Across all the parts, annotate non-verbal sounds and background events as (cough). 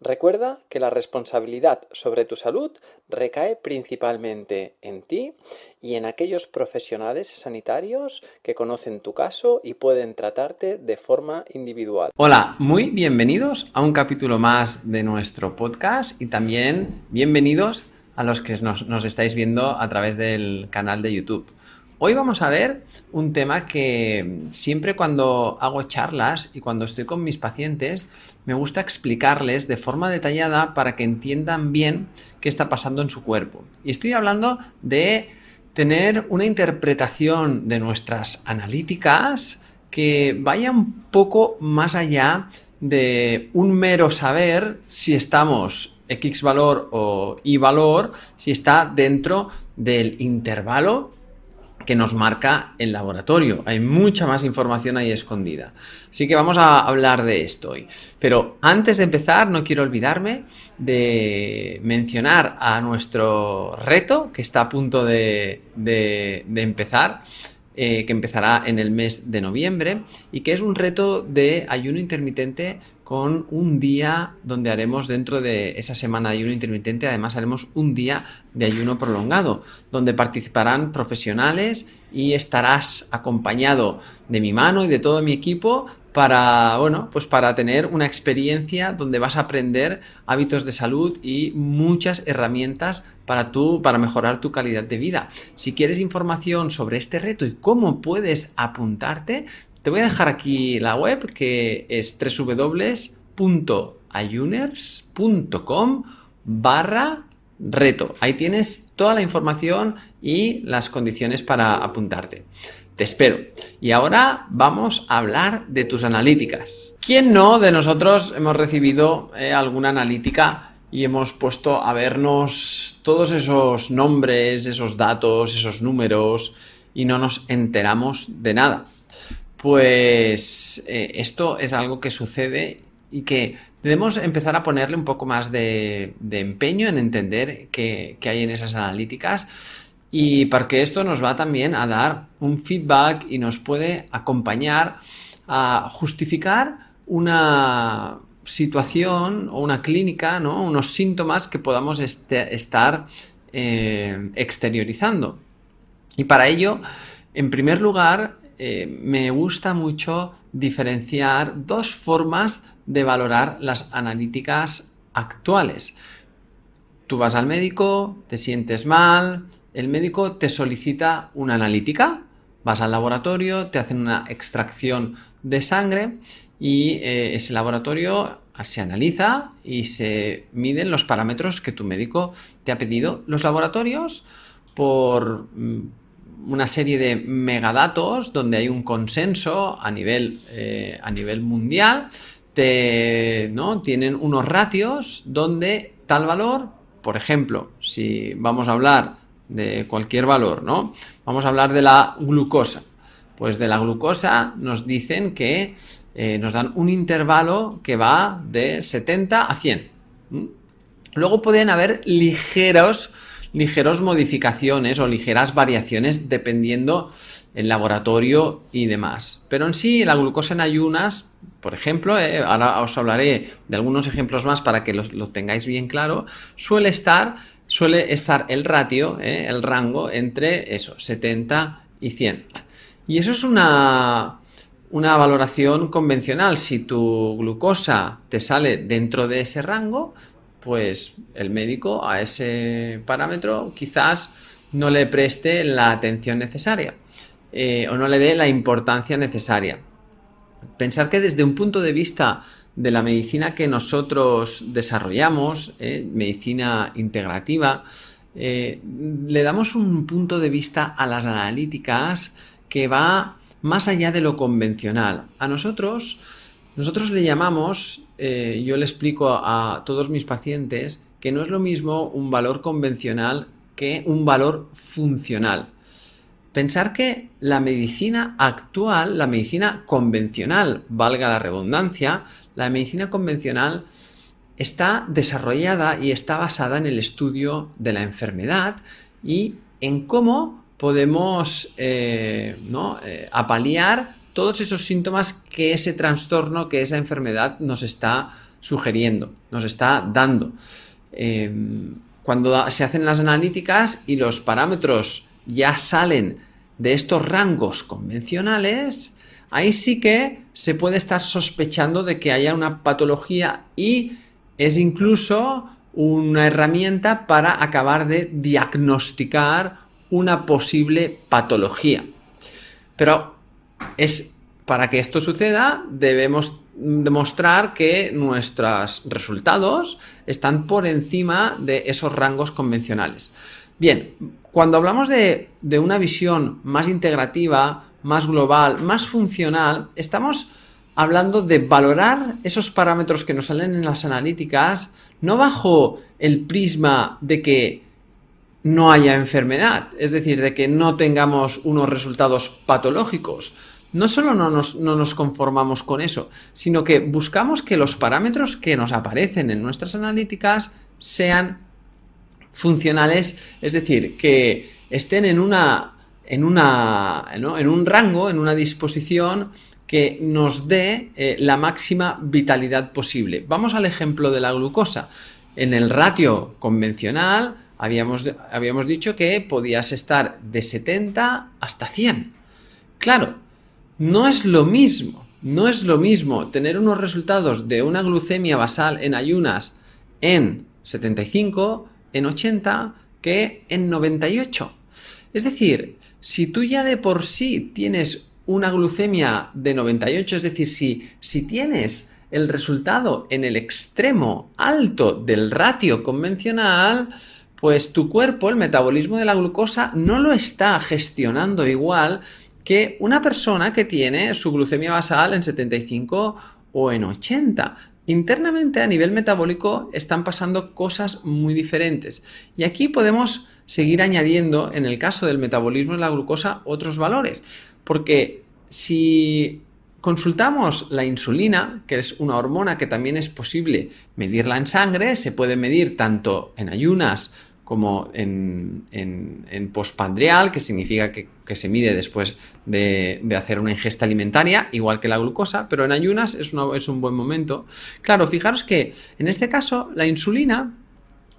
Recuerda que la responsabilidad sobre tu salud recae principalmente en ti y en aquellos profesionales sanitarios que conocen tu caso y pueden tratarte de forma individual. Hola, muy bienvenidos a un capítulo más de nuestro podcast y también bienvenidos a los que nos, estáis viendo a través del canal de YouTube. Hoy vamos a ver un tema que siempre cuando hago charlas y cuando estoy con mis pacientes me gusta explicarles de forma detallada para que entiendan bien qué está pasando en su cuerpo. Y estoy hablando de tener una interpretación de nuestras analíticas que vaya un poco más allá de un mero saber si estamos X valor o Y valor, si está dentro del intervalo que nos marca el laboratorio. Hay mucha más información ahí escondida. Así que vamos a hablar de esto hoy. Pero antes de empezar, no quiero olvidarme de mencionar a nuestro reto que está a punto de, empezar. Eh, que empezará en el mes de noviembre y que es un reto de ayuno intermitente con un día donde haremos dentro de esa semana de ayuno intermitente, además haremos un día de ayuno prolongado, donde participarán profesionales y estarás acompañado de mi mano y de todo mi equipo para, bueno, pues para tener una experiencia donde vas a aprender hábitos de salud y muchas herramientas para tú, para mejorar tu calidad de vida. Si quieres información sobre este reto y cómo puedes apuntarte, te voy a dejar aquí la web que es www.ayuners.com barra reto. Ahí tienes toda la información y las condiciones para apuntarte. Te espero. Y ahora vamos a hablar de tus analíticas. ¿Quién no de nosotros hemos recibido eh, alguna analítica y hemos puesto a vernos todos esos nombres, esos datos, esos números y no nos enteramos de nada? Pues eh, esto es algo que sucede y que debemos empezar a ponerle un poco más de, empeño en entender qué, hay en esas analíticas y porque esto nos va también a dar un feedback y nos puede acompañar a justificar una situación o una clínica, ¿no? unos síntomas que podamos este, estar eh, exteriorizando. Y para ello, en primer lugar, eh, me gusta mucho diferenciar dos formas de valorar las analíticas actuales. Tú vas al médico, te sientes mal, el médico te solicita una analítica, vas al laboratorio, te hacen una extracción de sangre y eh, ese laboratorio se analiza y se miden los parámetros que tu médico te ha pedido. Los laboratorios, por mm, una serie de megadatos donde hay un consenso a nivel, eh, a nivel mundial. Te, ¿no? Tienen unos ratios donde tal valor, por ejemplo, si vamos a hablar de cualquier valor, ¿no? Vamos a hablar de la glucosa. Pues de la glucosa nos dicen que eh, nos dan un intervalo que va de 70 a 100. Luego pueden haber ligeros ligeros modificaciones o ligeras variaciones dependiendo el laboratorio y demás. Pero en sí, la glucosa en ayunas, por ejemplo, eh, ahora os hablaré de algunos ejemplos más para que lo, tengáis bien claro, suele estar, suele estar el ratio, eh, el rango entre eso, 70 y 100. Y eso es una, una valoración convencional. Si tu glucosa te sale dentro de ese rango, pues el médico a ese parámetro quizás no le preste la atención necesaria eh, o no le dé la importancia necesaria. Pensar que desde un punto de vista de la medicina que nosotros desarrollamos, eh, medicina integrativa, eh, le damos un punto de vista a las analíticas que va más allá de lo convencional. A nosotros, nosotros le llamamos, eh, yo le explico a todos mis pacientes, que no es lo mismo un valor convencional que un valor funcional. Pensar que la medicina actual, la medicina convencional, valga la redundancia, la medicina convencional está desarrollada y está basada en el estudio de la enfermedad y en cómo podemos eh, eh, apaliar todos esos síntomas que ese trastorno, que esa enfermedad nos está sugiriendo, nos está dando. Em, cuando se hacen las analíticas y los parámetros ya salen de estos rangos convencionales, ahí sí que se puede estar sospechando de que haya una patología y es incluso una herramienta para acabar de diagnosticar una posible patología. Pero es para que esto suceda debemos demostrar que nuestros resultados están por encima de esos rangos convencionales. Bien, cuando hablamos de, de una visión más integrativa, más global, más funcional, estamos hablando de valorar esos parámetros que nos salen en las analíticas, no bajo el prisma de que no haya enfermedad, es decir, de que no tengamos unos resultados patológicos. No solo no nos, no nos, conformamos con eso, sino que buscamos que los parámetros que nos aparecen en nuestras analíticas sean funcionales, es decir, que estén en una en una en un rango, en una disposición que nos dé eh, la máxima vitalidad posible. Vamos al ejemplo de la glucosa. En el ratio convencional habíamos, habíamos dicho que podías estar de 70 hasta 100. Claro, no es lo mismo, no es lo mismo tener unos resultados de una glucemia basal en ayunas en 75, en 80, que en 98. Es decir, si tú ya de por sí tienes una glucemia de 98, es decir, si, si tienes el resultado en el extremo alto del ratio convencional, pues tu cuerpo, el metabolismo de la glucosa, no lo está gestionando igual que una persona que tiene su glucemia basal en 75 o en 80. Internamente a nivel metabólico están pasando cosas muy diferentes. Y aquí podemos seguir añadiendo, en el caso del metabolismo de la glucosa, otros valores. Porque si consultamos la insulina, que es una hormona que también es posible medirla en sangre, se puede medir tanto en ayunas como en, en, postpandrial, que significa que, se mide después de, hacer una ingesta alimentaria, igual que la glucosa, pero en ayunas es, es un buen momento. Claro, fijaros que en este caso la insulina,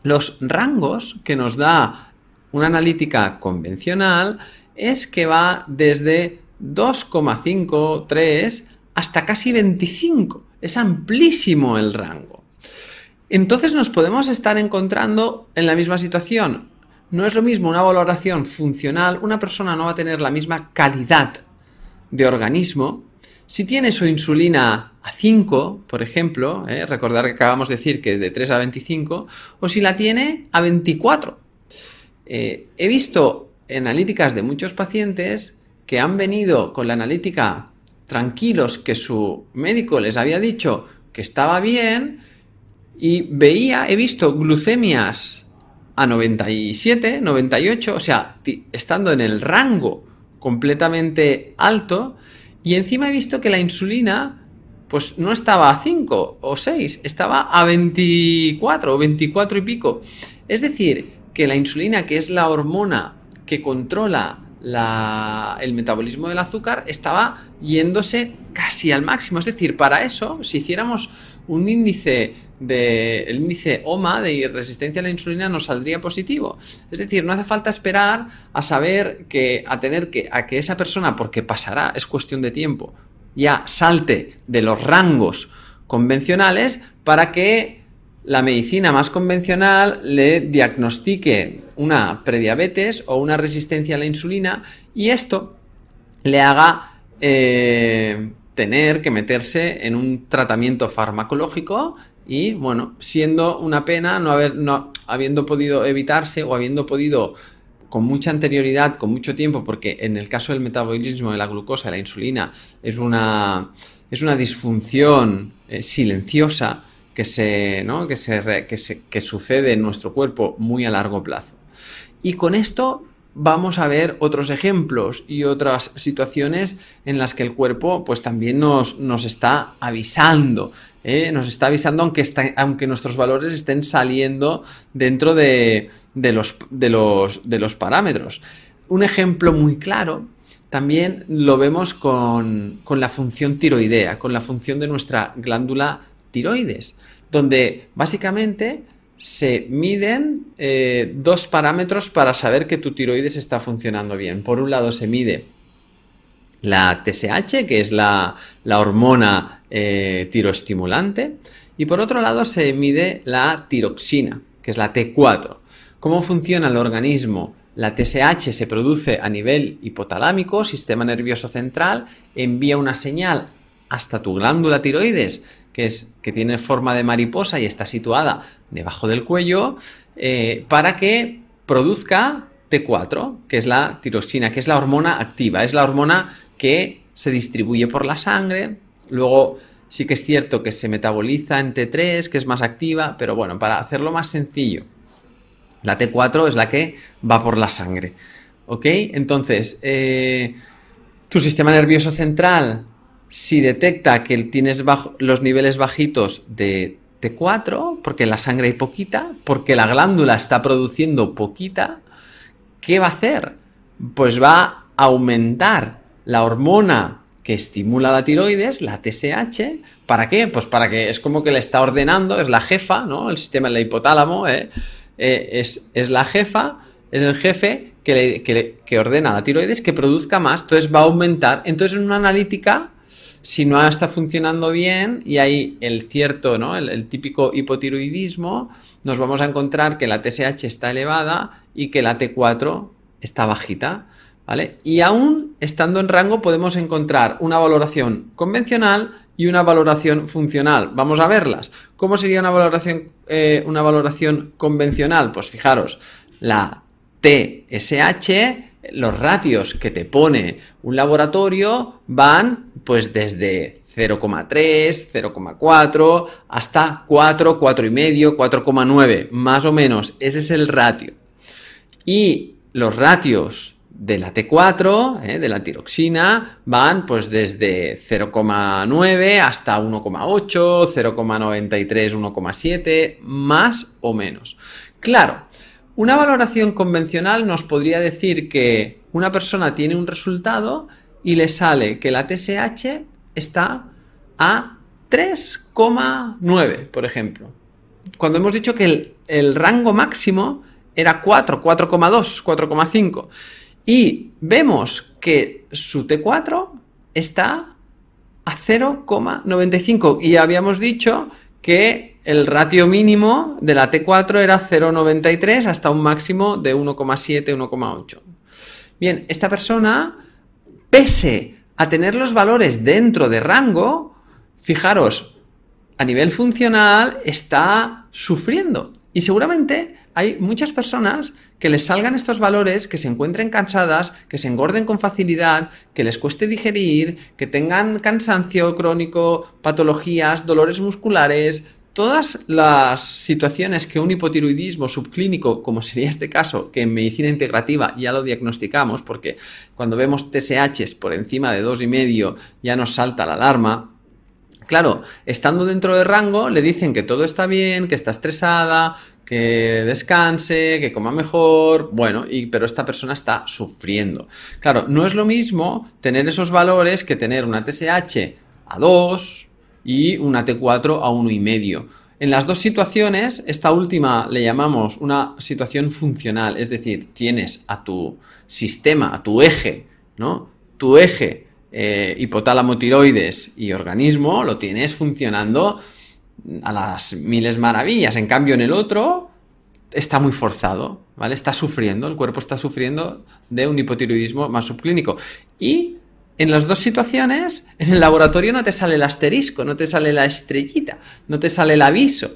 los rangos que nos da una analítica convencional es que va desde 2,5, 3 hasta casi 25. Es amplísimo el rango. Entonces nos podemos estar encontrando en la misma situación. No es lo mismo una valoración funcional, una persona no va a tener la misma calidad de organismo. Si tiene su insulina a 5, por ejemplo, ¿eh? recordar que acabamos de decir que de 3 a 25, o si la tiene a 24. Eh, he visto analíticas de muchos pacientes que han venido con la analítica tranquilos que su médico les había dicho que estaba bien y veía, he visto glucemias a 97, 98, o sea, estando en el rango completamente alto y encima he visto que la insulina pues no estaba a 5 o 6, estaba a 24 o 24 y pico. Es decir, que la insulina, que es la hormona que controla el metabolismo del azúcar estaba yéndose casi al máximo. Es decir, para eso, si hiciéramos un índice de el índice OMA de resistencia a la insulina nos saldría positivo. Es decir, no hace falta esperar a saber que a tener que a que esa persona porque pasará, es cuestión de tiempo, ya salte de los rangos convencionales para que la medicina más convencional le diagnostique una prediabetes o una resistencia a la insulina y esto le haga eh, tener que meterse en un tratamiento farmacológico y bueno, siendo una pena no haber, no, habiendo podido evitarse o habiendo podido con mucha anterioridad, con mucho tiempo, porque en el caso del metabolismo de la glucosa, la insulina, es una, es una disfunción eh, silenciosa que, se, ¿no? que, se, que, se, que sucede en nuestro cuerpo muy a largo plazo. Y con esto vamos a ver otros ejemplos y otras situaciones en las que el cuerpo pues también nos, nos está avisando, ¿eh? nos está avisando aunque, aunque nuestros valores estén saliendo dentro de, de, los, de, los, de los parámetros. Un ejemplo muy claro también lo vemos con, con, la función tiroidea, con la función de nuestra glándula tiroides, donde básicamente se miden eh, dos parámetros para saber que tu tiroides está funcionando bien. Por un lado se mide la TSH, que es la, hormona eh, tiroestimulante, y por otro lado se mide la tiroxina, que es la T4. ¿Cómo funciona el organismo? La TSH se produce a nivel hipotalámico, sistema nervioso central, envía una señal hasta tu glándula tiroides que, es, que tiene forma de mariposa y está situada debajo del cuello, eh, para que produzca T4, que es la tiroxina, que es la hormona activa, es la hormona que se distribuye por la sangre, luego sí que es cierto que se metaboliza en T3, que es más activa, pero bueno, para hacerlo más sencillo, la T4 es la que va por la sangre. ¿Ok? Entonces, eh, tu sistema nervioso central si detecta que tienes los niveles bajitos de T4, porque la sangre hay poquita, porque la glándula está produciendo poquita, ¿qué va a hacer? Pues va a aumentar la hormona que estimula la tiroides, la TSH, ¿para qué? Pues para que es como que le está ordenando, es la jefa, ¿no? El sistema del hipotálamo ¿eh? Eh, es, es, la jefa, es el jefe que, que, que ordena a la tiroides que produzca más, entonces va a aumentar. Entonces en una analítica si no está funcionando bien y hay el cierto, ¿no? El, típico hipotiroidismo, nos vamos a encontrar que la TSH está elevada y que la T4 está bajita, ¿vale? Y aún estando en rango podemos encontrar una valoración convencional y una valoración funcional. Vamos a verlas. ¿Cómo sería una valoración, eh, una valoración convencional? Pues fijaros, la TSH los ratios que te pone un laboratorio van pues desde 0,3, 0,4 hasta 4, 4,5, 4,9, más o menos. Ese es el ratio. Y los ratios de la T4, eh, de la tiroxina, van pues desde 0,9 hasta 1,8, 0,93, 1,7, más o menos. Claro, una valoración convencional nos podría decir que una persona tiene un resultado y le sale que la TSH está a 3,9, por ejemplo. Cuando hemos dicho que el, rango máximo era 4, 4,2, 4,5. Y vemos que su T4 está a 0,95. Y habíamos dicho que el ratio mínimo de la T4 era 0,93 hasta un máximo de 1,7, 1,8. Bien, esta persona, pese a tener los valores dentro de rango, fijaros, a nivel funcional está sufriendo. Y seguramente hay muchas personas que les salgan estos valores, que se encuentren cansadas, que se engorden con facilidad, que les cueste digerir, que tengan cansancio crónico, patologías, dolores musculares, todas las situaciones que un hipotiroidismo subclínico, como sería este caso, que en medicina integrativa ya lo diagnosticamos, porque cuando vemos TSHs por encima de 2,5 ya nos salta la alarma. Claro, estando dentro de rango, le dicen que todo está bien, que está estresada, que descanse, que coma mejor, bueno, y, pero esta persona está sufriendo. Claro, no es lo mismo tener esos valores que tener una TSH a 2, y una T4 a 1,5. En las dos situaciones, esta última le llamamos una situación funcional, es decir, tienes a tu sistema, a tu eje, ¿no? Tu eje eh, hipotálamo, tiroides y organismo, lo tienes funcionando a las miles maravillas. En cambio, en el otro está muy forzado, ¿vale? Está sufriendo, el cuerpo está sufriendo de un hipotiroidismo más subclínico. Y en las dos situaciones, en el laboratorio no te sale el asterisco, no te sale la estrellita, no te sale el aviso.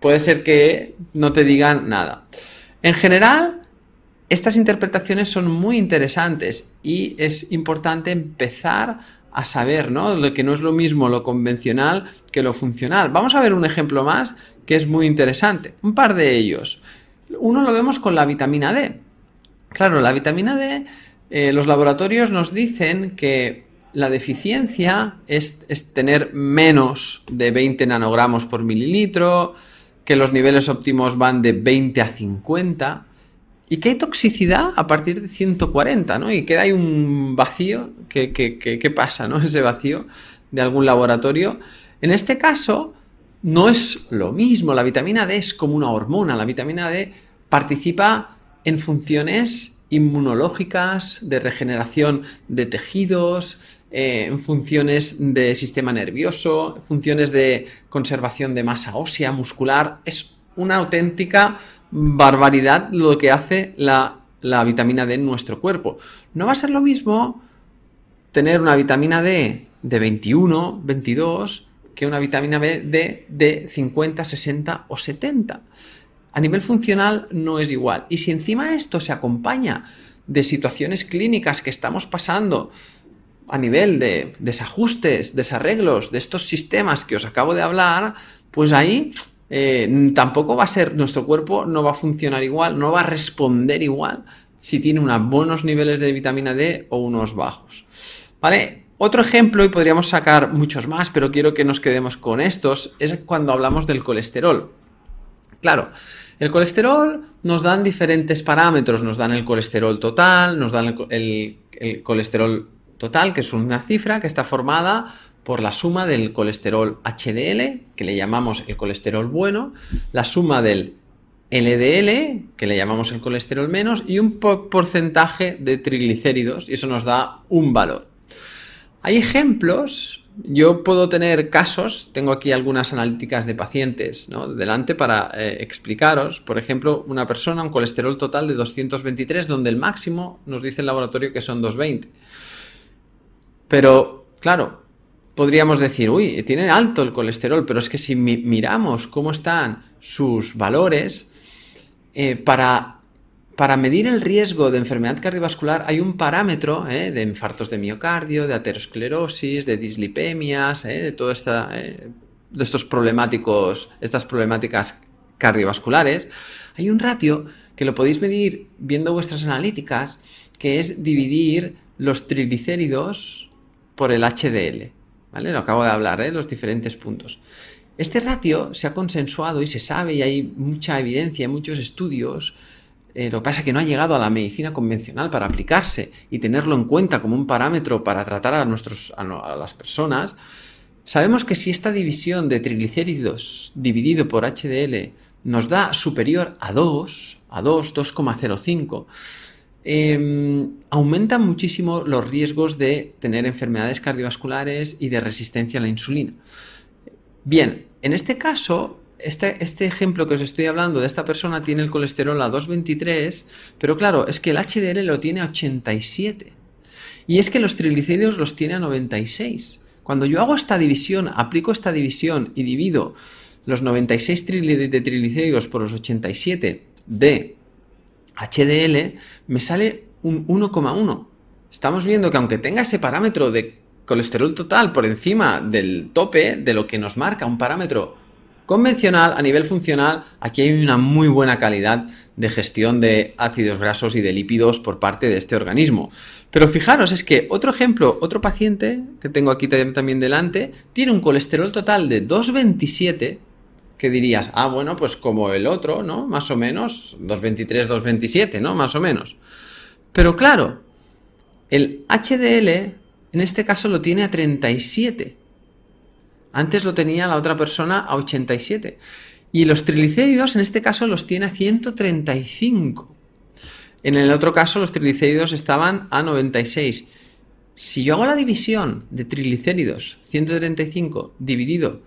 Puede ser que no te digan nada. En general, estas interpretaciones son muy interesantes y es importante empezar a saber, ¿no? Lo que no es lo mismo lo convencional que lo funcional. Vamos a ver un ejemplo más que es muy interesante. Un par de ellos. Uno lo vemos con la vitamina D. Claro, la vitamina D, eh, los laboratorios nos dicen que la deficiencia es, es, tener menos de 20 nanogramos por mililitro, que los niveles óptimos van de 20 a 50 y que hay toxicidad a partir de 140, ¿no? Y queda ahí un vacío. ¿Qué, qué pasa, no? (laughs) Ese vacío de algún laboratorio. En este caso, no es lo mismo. La vitamina D es como una hormona. La vitamina D participa en funciones inmunológicas, de regeneración de tejidos, eh, funciones de sistema nervioso, funciones de conservación de masa ósea, muscular. Es una auténtica barbaridad lo que hace la, vitamina D en nuestro cuerpo. No va a ser lo mismo tener una vitamina D de 21, 22, que una vitamina D de 50, 60 o 70. A nivel funcional no es igual. Y si encima esto se acompaña de situaciones clínicas que estamos pasando a nivel de desajustes, desarreglos de estos sistemas que os acabo de hablar, pues ahí eh, tampoco va a ser, nuestro cuerpo no va a funcionar igual, no va a responder igual si tiene unos buenos niveles de vitamina D o unos bajos. ¿Vale? Otro ejemplo, y podríamos sacar muchos más, pero quiero que nos quedemos con estos, es cuando hablamos del colesterol. Claro, el colesterol nos dan diferentes parámetros, nos dan el colesterol total, nos dan el colesterol total, que es una cifra que está formada por la suma del colesterol HDL, que le llamamos el colesterol bueno, la suma del LDL, que le llamamos el colesterol menos, y un porcentaje de triglicéridos, y eso nos da un valor. Hay ejemplos, yo puedo tener casos, tengo aquí algunas analíticas de pacientes ¿no? delante para eh, explicaros, por ejemplo, una persona, un colesterol total de 223, donde el máximo nos dice el laboratorio que son 220. Pero, claro, podríamos decir, uy, tiene alto el colesterol, pero es que si miramos cómo están sus valores, eh, para, para, medir el riesgo de enfermedad cardiovascular hay un parámetro eh, de infartos de miocardio, de aterosclerosis, de dislipemias, eh, de todo esta, de estos problemáticos, estas problemáticas cardiovasculares. Hay un ratio que lo podéis medir viendo vuestras analíticas, que es dividir los triglicéridos por el HDL. ¿vale? Lo acabo de hablar, ¿eh? Los diferentes puntos. Este ratio se ha consensuado y se sabe y hay mucha evidencia, muchos estudios. Eh, lo que pasa es que no ha llegado a la medicina convencional para aplicarse y tenerlo en cuenta como un parámetro para tratar a, nuestros, a, las personas. Sabemos que si esta división de triglicéridos dividido por HDL nos da superior a 2, a 2, 2,05, Em, aumentan muchísimo los riesgos de tener enfermedades cardiovasculares y de resistencia a la insulina. Bien, en este caso, este, este, ejemplo que os estoy hablando de esta persona tiene el colesterol a 223, pero claro, es que el HDL lo tiene a 87. Y es que los triglicéridos los tiene a 96. Cuando yo hago esta división, aplico esta división y divido los 96 de triglicéridos por los 87 de HDL me sale un 1,1. Estamos viendo que aunque tenga ese parámetro de colesterol total por encima del tope de lo que nos marca un parámetro convencional a nivel funcional, aquí hay una muy buena calidad de gestión de ácidos grasos y de lípidos por parte de este organismo. Pero fijaros, es que otro ejemplo, otro paciente que tengo aquí también delante, tiene un colesterol total de 227 que dirías, ah, bueno, pues como el otro, ¿no? Más o menos, 223, 227, ¿no? Más o menos. Pero claro, el HDL en este caso lo tiene a 37. Antes lo tenía la otra persona a 87. Y los triglicéridos en este caso los tiene a 135. En el otro caso los triglicéridos estaban a 96. si yo hago la división de triglicéridos 135 dividido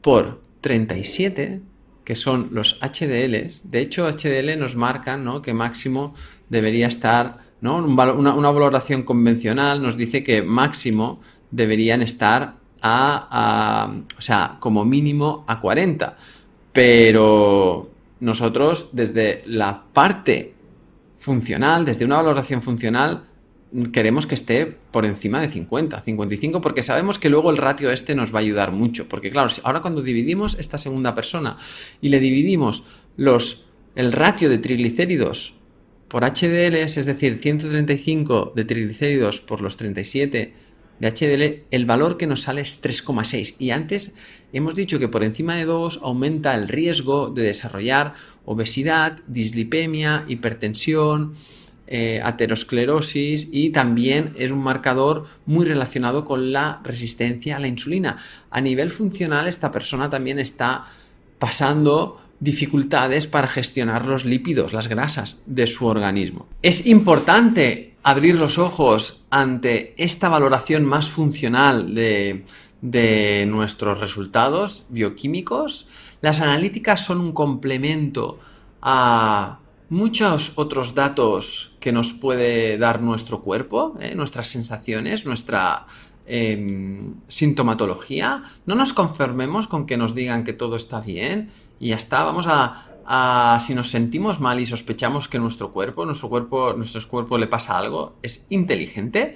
por 37, que son los HDLs, de hecho HDL nos marcan ¿no? que máximo debería estar, ¿no? Una, una, valoración convencional nos dice que máximo deberían estar a, o sea, como mínimo a 40. Pero nosotros desde la parte funcional, desde una valoración funcional, queremos que esté por encima de 50, 55, porque sabemos que luego el ratio este nos va a ayudar mucho. Porque claro, ahora cuando dividimos esta segunda persona y le dividimos los, el ratio de triglicéridos por HDL, es decir, 135 de triglicéridos por los 37 de HDL, el valor que nos sale es 3,6. Y antes hemos dicho que por encima de 2 aumenta el riesgo de desarrollar obesidad, dislipemia, hipertensión, eh, aterosclerosis y también es un marcador muy relacionado con la resistencia a la insulina. A nivel funcional, esta persona también está pasando dificultades para gestionar los lípidos, las grasas de su organismo. Es importante abrir los ojos ante esta valoración más funcional de, de nuestros resultados bioquímicos. Las analíticas son un complemento a muchos otros datos que nos puede dar nuestro cuerpo, ¿eh? nuestras sensaciones, nuestra em, sintomatología. No nos conformemos con que nos digan que todo está bien y ya está. Vamos a, si nos sentimos mal y sospechamos que nuestro cuerpo, nuestro cuerpo, nuestro cuerpo le pasa algo, es inteligente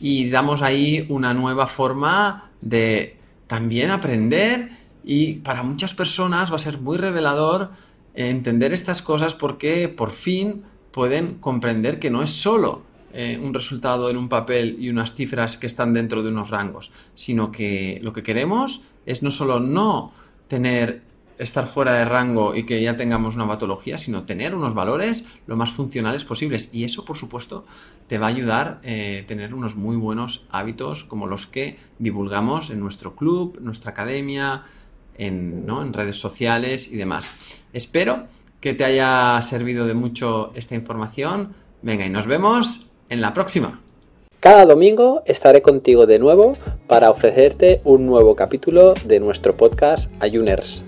y damos ahí una nueva forma de también aprender y para muchas personas va a ser muy revelador entender estas cosas porque por fin pueden comprender que no es solo eh, un resultado en un papel y unas cifras que están dentro de unos rangos, sino que lo que queremos es no solo no tener estar fuera de rango y que ya tengamos una patología, sino tener unos valores lo más funcionales posibles. Y eso, por supuesto, te va a ayudar a eh, tener unos muy buenos hábitos como los que divulgamos en nuestro club, nuestra academia, en, redes sociales y demás. Espero que te haya servido de mucho esta información. Venga, y nos vemos en la próxima. Cada domingo estaré contigo de nuevo para ofrecerte un nuevo capítulo de nuestro podcast Ayuners.